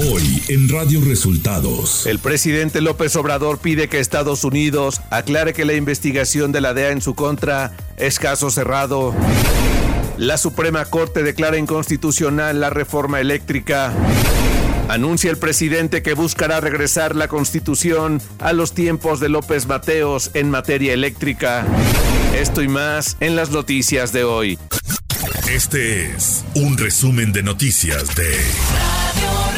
Hoy en Radio Resultados. El presidente López Obrador pide que Estados Unidos aclare que la investigación de la DEA en su contra es caso cerrado. La Suprema Corte declara inconstitucional la reforma eléctrica. Anuncia el presidente que buscará regresar la constitución a los tiempos de López Mateos en materia eléctrica. Esto y más en las noticias de hoy. Este es un resumen de noticias de Radio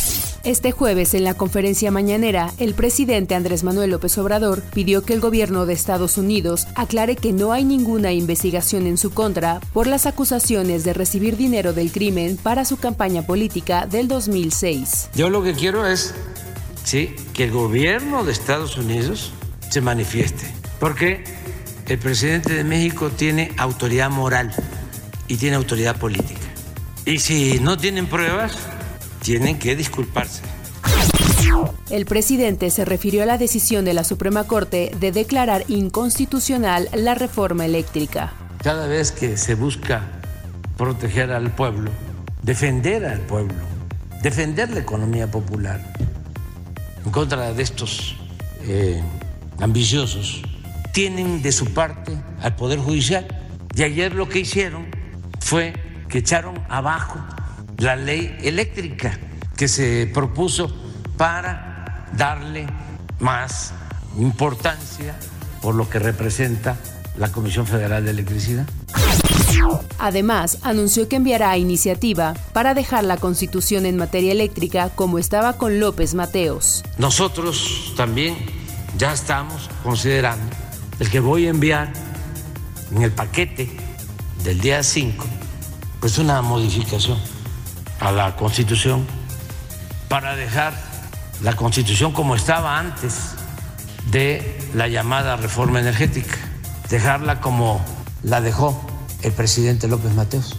Este jueves, en la conferencia mañanera, el presidente Andrés Manuel López Obrador pidió que el gobierno de Estados Unidos aclare que no hay ninguna investigación en su contra por las acusaciones de recibir dinero del crimen para su campaña política del 2006. Yo lo que quiero es ¿sí? que el gobierno de Estados Unidos se manifieste porque el presidente de México tiene autoridad moral y tiene autoridad política. Y si no tienen pruebas, tienen que disculparse. El presidente se refirió a la decisión de la Suprema Corte de declarar inconstitucional la reforma eléctrica. Cada vez que se busca proteger al pueblo, defender al pueblo, defender la economía popular en contra de estos eh, ambiciosos, tienen de su parte al Poder Judicial. Y ayer lo que hicieron fue que echaron abajo la ley eléctrica que se propuso para darle más importancia por lo que representa la Comisión Federal de Electricidad. Además, anunció que enviará iniciativa para dejar la constitución en materia eléctrica como estaba con López Mateos. Nosotros también ya estamos considerando el que voy a enviar en el paquete del día 5, pues una modificación a la Constitución para dejar la Constitución como estaba antes de la llamada reforma energética, dejarla como la dejó el presidente López Mateos.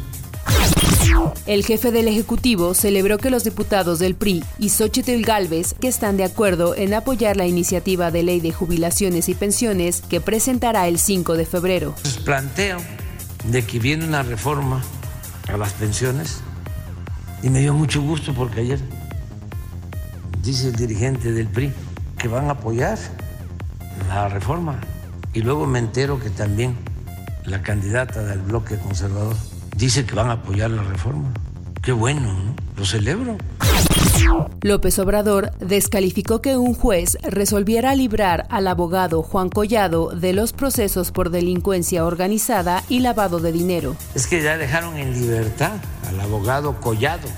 El jefe del Ejecutivo celebró que los diputados del PRI y Xochitl Galvez que están de acuerdo en apoyar la iniciativa de ley de jubilaciones y pensiones que presentará el 5 de febrero. Planteo de que viene una reforma a las pensiones y me dio mucho gusto porque ayer dice el dirigente del PRI que van a apoyar la reforma y luego me entero que también la candidata del bloque conservador dice que van a apoyar la reforma. Qué bueno, ¿no? Lo celebro. López Obrador descalificó que un juez resolviera librar al abogado Juan Collado de los procesos por delincuencia organizada y lavado de dinero. Es que ya dejaron en libertad al abogado Collado,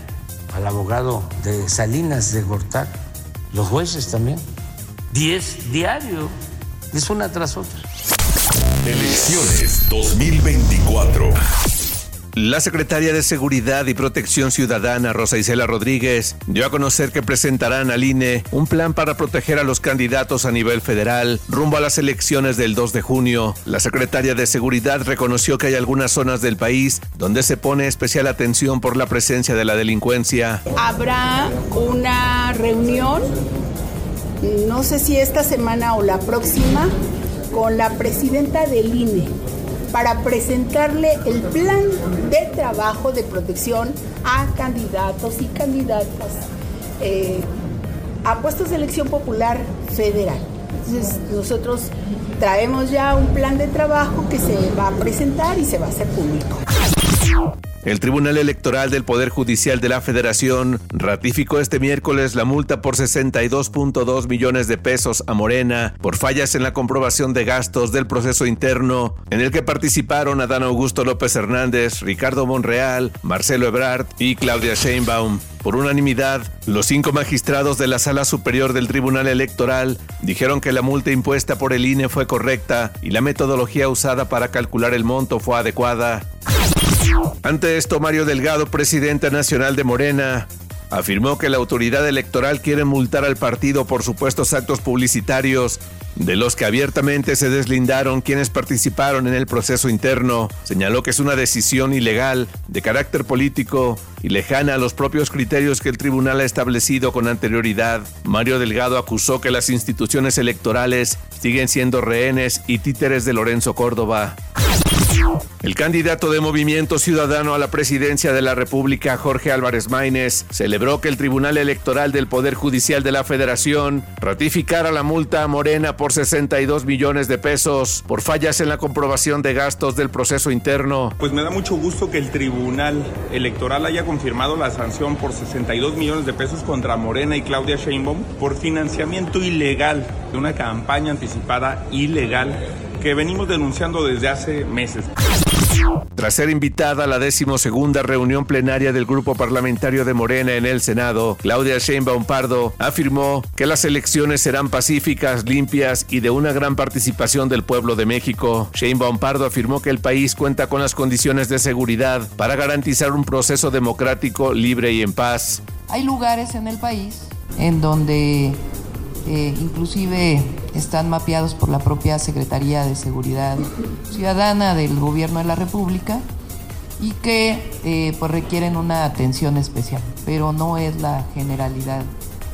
al abogado de Salinas de Gortari, los jueces también. Diez diario, es una tras otra. Elecciones 2024. La secretaria de Seguridad y Protección Ciudadana, Rosa Isela Rodríguez, dio a conocer que presentarán al INE un plan para proteger a los candidatos a nivel federal rumbo a las elecciones del 2 de junio. La secretaria de Seguridad reconoció que hay algunas zonas del país donde se pone especial atención por la presencia de la delincuencia. Habrá una reunión, no sé si esta semana o la próxima, con la presidenta del INE para presentarle el plan de trabajo de protección a candidatos y candidatas eh, a puestos de elección popular federal. Entonces nosotros traemos ya un plan de trabajo que se va a presentar y se va a hacer público. El Tribunal Electoral del Poder Judicial de la Federación ratificó este miércoles la multa por 62.2 millones de pesos a Morena por fallas en la comprobación de gastos del proceso interno en el que participaron Adán Augusto López Hernández, Ricardo Monreal, Marcelo Ebrard y Claudia Sheinbaum. Por unanimidad, los cinco magistrados de la Sala Superior del Tribunal Electoral dijeron que la multa impuesta por el INE fue correcta y la metodología usada para calcular el monto fue adecuada. Ante esto, Mario Delgado, presidente nacional de Morena, afirmó que la autoridad electoral quiere multar al partido por supuestos actos publicitarios de los que abiertamente se deslindaron quienes participaron en el proceso interno. Señaló que es una decisión ilegal, de carácter político y lejana a los propios criterios que el tribunal ha establecido con anterioridad. Mario Delgado acusó que las instituciones electorales siguen siendo rehenes y títeres de Lorenzo Córdoba. El candidato de Movimiento Ciudadano a la presidencia de la República, Jorge Álvarez Maínez, celebró que el Tribunal Electoral del Poder Judicial de la Federación ratificara la multa a Morena por 62 millones de pesos por fallas en la comprobación de gastos del proceso interno. Pues me da mucho gusto que el Tribunal Electoral haya confirmado la sanción por 62 millones de pesos contra Morena y Claudia Sheinbaum por financiamiento ilegal de una campaña anticipada ilegal que venimos denunciando desde hace meses. Tras ser invitada a la decimosegunda reunión plenaria del grupo parlamentario de Morena en el Senado, Claudia Sheinbaum Pardo afirmó que las elecciones serán pacíficas, limpias y de una gran participación del pueblo de México. Sheinbaum Pardo afirmó que el país cuenta con las condiciones de seguridad para garantizar un proceso democrático, libre y en paz. Hay lugares en el país en donde eh, inclusive están mapeados por la propia Secretaría de Seguridad Ciudadana del Gobierno de la República y que eh, pues requieren una atención especial, pero no es la generalidad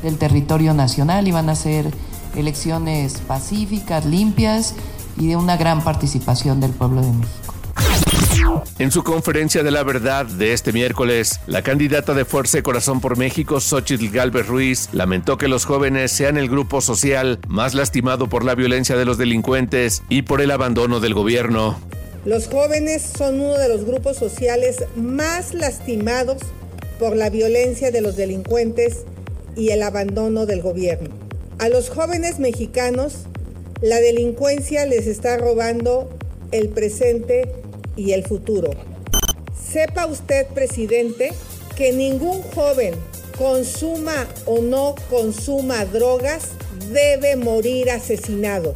del territorio nacional y van a ser elecciones pacíficas, limpias y de una gran participación del pueblo de México. En su conferencia de la verdad de este miércoles, la candidata de Fuerza y Corazón por México, Xochitl Galvez Ruiz, lamentó que los jóvenes sean el grupo social más lastimado por la violencia de los delincuentes y por el abandono del gobierno. Los jóvenes son uno de los grupos sociales más lastimados por la violencia de los delincuentes y el abandono del gobierno. A los jóvenes mexicanos, la delincuencia les está robando el presente y el futuro. Sepa usted, presidente, que ningún joven consuma o no consuma drogas debe morir asesinado.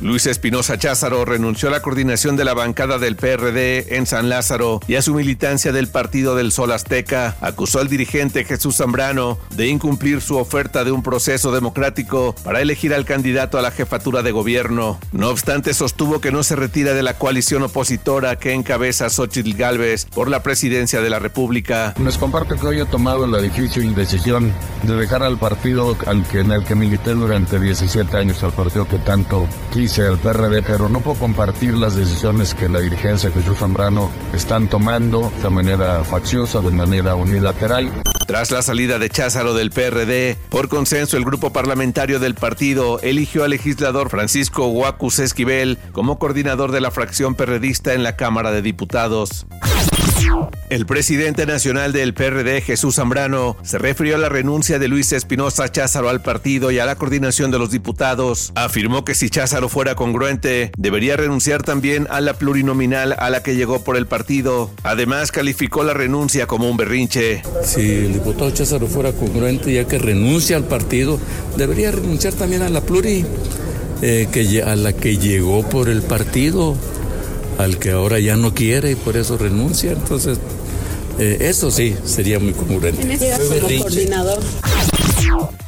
Luis Espinosa Cházaro renunció a la coordinación de la bancada del PRD en San Lázaro y a su militancia del Partido del Sol Azteca. Acusó al dirigente Jesús Zambrano de incumplir su oferta de un proceso democrático para elegir al candidato a la jefatura de gobierno. No obstante, sostuvo que no se retira de la coalición opositora que encabeza Xochitl Gálvez por la presidencia de la República. Les comparto que hoy he tomado la difícil decisión de dejar al partido al que, en el que milité durante 17 años, al partido que tanto quise el PRD, pero no puedo compartir las decisiones que la dirigencia Jesús Zambrano están tomando de manera facciosa, de manera unilateral. Tras la salida de Cházaro del PRD, por consenso el grupo parlamentario del partido eligió al legislador Francisco Huacus Esquivel como coordinador de la fracción perredista en la Cámara de Diputados. El presidente nacional del PRD, Jesús Zambrano, se refirió a la renuncia de Luis Espinosa Cházaro al partido y a la coordinación de los diputados. Afirmó que si Cházaro fuera congruente, debería renunciar también a la plurinominal a la que llegó por el partido. Además, calificó la renuncia como un berrinche. Si el diputado Cházaro fuera congruente, ya que renuncia al partido, debería renunciar también a la pluri, eh, que, a la que llegó por el partido al que ahora ya no quiere y por eso renuncia. Entonces, eh, eso sí sería muy congruente. coordinador.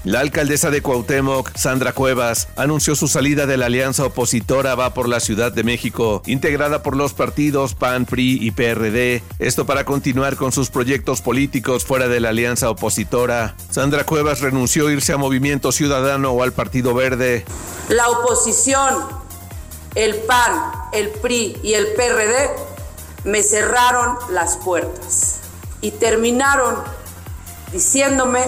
La alcaldesa de Cuauhtémoc, Sandra Cuevas, anunció su salida de la alianza opositora Va por la Ciudad de México, integrada por los partidos PAN, PRI y PRD. Esto para continuar con sus proyectos políticos fuera de la alianza opositora. Sandra Cuevas renunció a irse a Movimiento Ciudadano o al Partido Verde. La oposición, el PAN, el PRI y el PRD me cerraron las puertas y terminaron diciéndome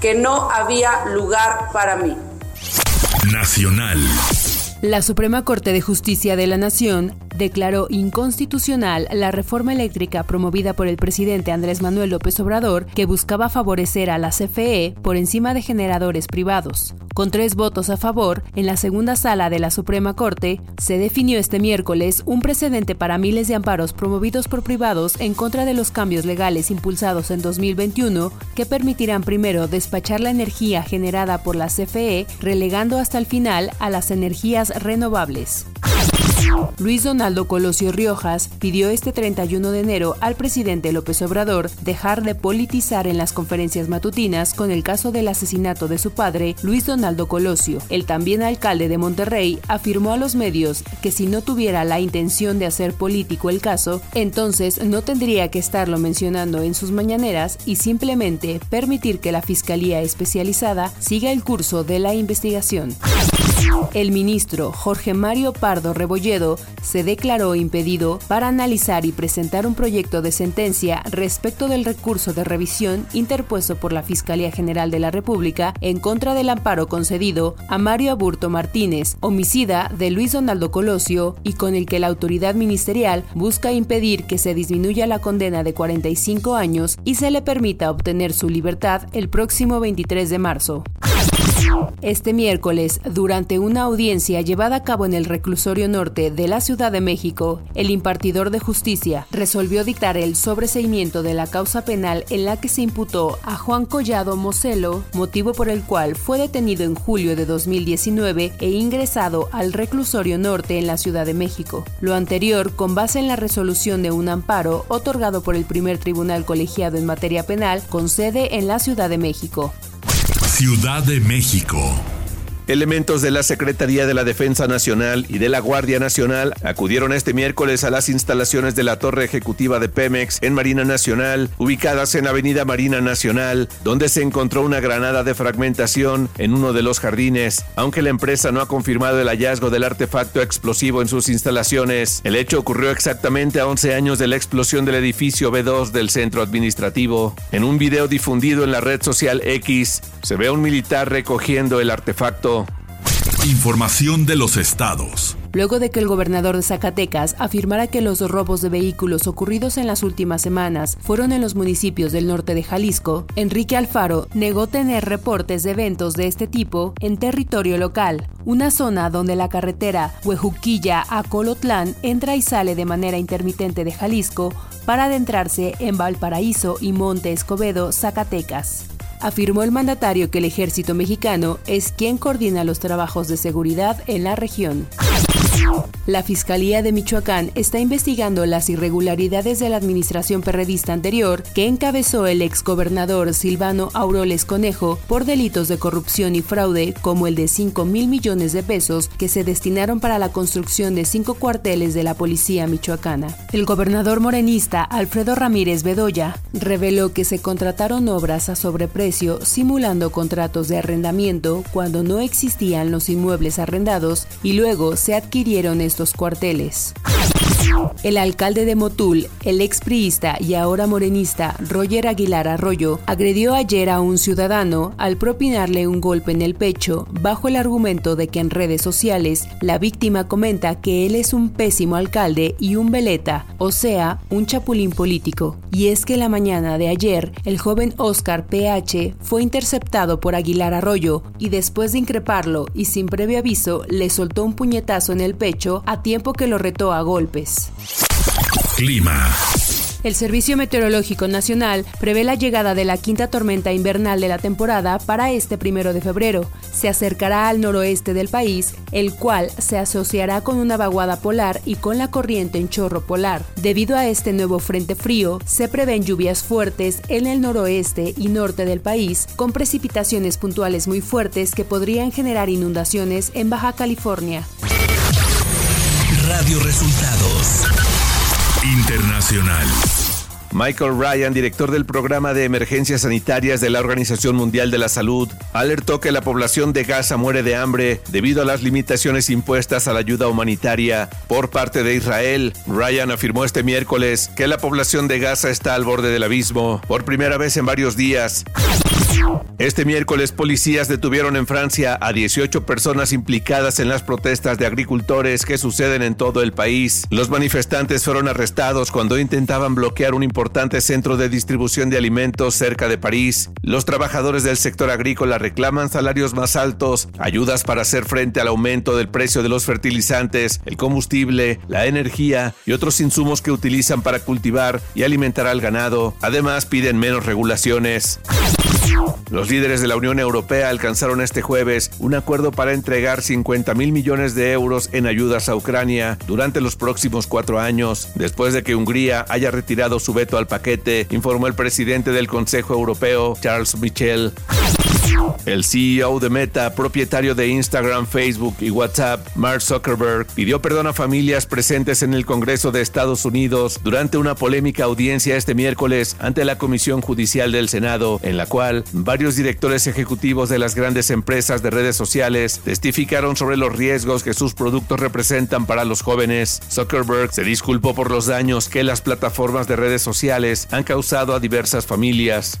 que no había lugar para mí. Nacional. La Suprema Corte de Justicia de la Nación declaró inconstitucional la reforma eléctrica promovida por el presidente Andrés Manuel López Obrador que buscaba favorecer a la CFE por encima de generadores privados. Con tres votos a favor, en la segunda sala de la Suprema Corte se definió este miércoles un precedente para miles de amparos promovidos por privados en contra de los cambios legales impulsados en 2021 que permitirán primero despachar la energía generada por la CFE, relegando hasta el final a las energías renovables. Luis Donaldo Colosio Riojas pidió este 31 de enero al presidente López Obrador dejar de politizar en las conferencias matutinas con el caso del asesinato de su padre, Luis Donaldo Colosio. El también alcalde de Monterrey afirmó a los medios que si no tuviera la intención de hacer político el caso, entonces no tendría que estarlo mencionando en sus mañaneras y simplemente permitir que la Fiscalía Especializada siga el curso de la investigación. El ministro Jorge Mario Pardo Rebolledo se declaró impedido para analizar y presentar un proyecto de sentencia respecto del recurso de revisión interpuesto por la Fiscalía General de la República en contra del amparo concedido a Mario Aburto Martínez, homicida de Luis Donaldo Colosio, y con el que la autoridad ministerial busca impedir que se disminuya la condena de 45 años y se le permita obtener su libertad el próximo 23 de marzo. Este miércoles, durante una audiencia llevada a cabo en el reclusorio norte de la Ciudad de México, el impartidor de justicia resolvió dictar el sobreseimiento de la causa penal en la que se imputó a Juan Collado Moselo, motivo por el cual fue detenido en julio de 2019 e ingresado al reclusorio norte en la Ciudad de México. Lo anterior con base en la resolución de un amparo otorgado por el primer tribunal colegiado en materia penal con sede en la Ciudad de México. Ciudad de México. Elementos de la Secretaría de la Defensa Nacional y de la Guardia Nacional acudieron este miércoles a las instalaciones de la Torre Ejecutiva de Pemex en Marina Nacional, ubicadas en Avenida Marina Nacional, donde se encontró una granada de fragmentación en uno de los jardines. Aunque la empresa no ha confirmado el hallazgo del artefacto explosivo en sus instalaciones, el hecho ocurrió exactamente a 11 años de la explosión del edificio B2 del centro administrativo. En un video difundido en la red social X, se ve a un militar recogiendo el artefacto Información de los estados. Luego de que el gobernador de Zacatecas afirmara que los robos de vehículos ocurridos en las últimas semanas fueron en los municipios del norte de Jalisco, Enrique Alfaro negó tener reportes de eventos de este tipo en territorio local, una zona donde la carretera Huejuquilla a Colotlán entra y sale de manera intermitente de Jalisco para adentrarse en Valparaíso y Monte Escobedo, Zacatecas afirmó el mandatario que el ejército mexicano es quien coordina los trabajos de seguridad en la región. La Fiscalía de Michoacán está investigando las irregularidades de la administración perredista anterior que encabezó el exgobernador Silvano Auroles Conejo por delitos de corrupción y fraude como el de 5 mil millones de pesos que se destinaron para la construcción de cinco cuarteles de la policía michoacana. El gobernador morenista Alfredo Ramírez Bedoya reveló que se contrataron obras a sobreprecio simulando contratos de arrendamiento cuando no existían los inmuebles arrendados y luego se adquirieron estos cuarteles. El alcalde de Motul, el expriista y ahora morenista Roger Aguilar Arroyo, agredió ayer a un ciudadano al propinarle un golpe en el pecho bajo el argumento de que en redes sociales la víctima comenta que él es un pésimo alcalde y un veleta, o sea, un chapulín político. Y es que la mañana de ayer, el joven Oscar PH fue interceptado por Aguilar Arroyo y después de increparlo y sin previo aviso le soltó un puñetazo en el pecho a tiempo que lo retó a golpes. Clima. El Servicio Meteorológico Nacional prevé la llegada de la quinta tormenta invernal de la temporada para este primero de febrero. Se acercará al noroeste del país, el cual se asociará con una vaguada polar y con la corriente en chorro polar. Debido a este nuevo frente frío, se prevén lluvias fuertes en el noroeste y norte del país, con precipitaciones puntuales muy fuertes que podrían generar inundaciones en Baja California. Radio Resultados Internacional. Michael Ryan, director del programa de emergencias sanitarias de la Organización Mundial de la Salud, alertó que la población de Gaza muere de hambre debido a las limitaciones impuestas a la ayuda humanitaria por parte de Israel. Ryan afirmó este miércoles que la población de Gaza está al borde del abismo por primera vez en varios días. Este miércoles, policías detuvieron en Francia a 18 personas implicadas en las protestas de agricultores que suceden en todo el país. Los manifestantes fueron arrestados cuando intentaban bloquear un importante centro de distribución de alimentos cerca de París. Los trabajadores del sector agrícola reclaman salarios más altos, ayudas para hacer frente al aumento del precio de los fertilizantes, el combustible, la energía y otros insumos que utilizan para cultivar y alimentar al ganado. Además, piden menos regulaciones. Los líderes de la Unión Europea alcanzaron este jueves un acuerdo para entregar 50 mil millones de euros en ayudas a Ucrania durante los próximos cuatro años, después de que Hungría haya retirado su veto al paquete, informó el presidente del Consejo Europeo, Charles Michel. El CEO de Meta, propietario de Instagram, Facebook y WhatsApp, Mark Zuckerberg, pidió perdón a familias presentes en el Congreso de Estados Unidos durante una polémica audiencia este miércoles ante la Comisión Judicial del Senado, en la cual varios directores ejecutivos de las grandes empresas de redes sociales testificaron sobre los riesgos que sus productos representan para los jóvenes. Zuckerberg se disculpó por los daños que las plataformas de redes sociales han causado a diversas familias.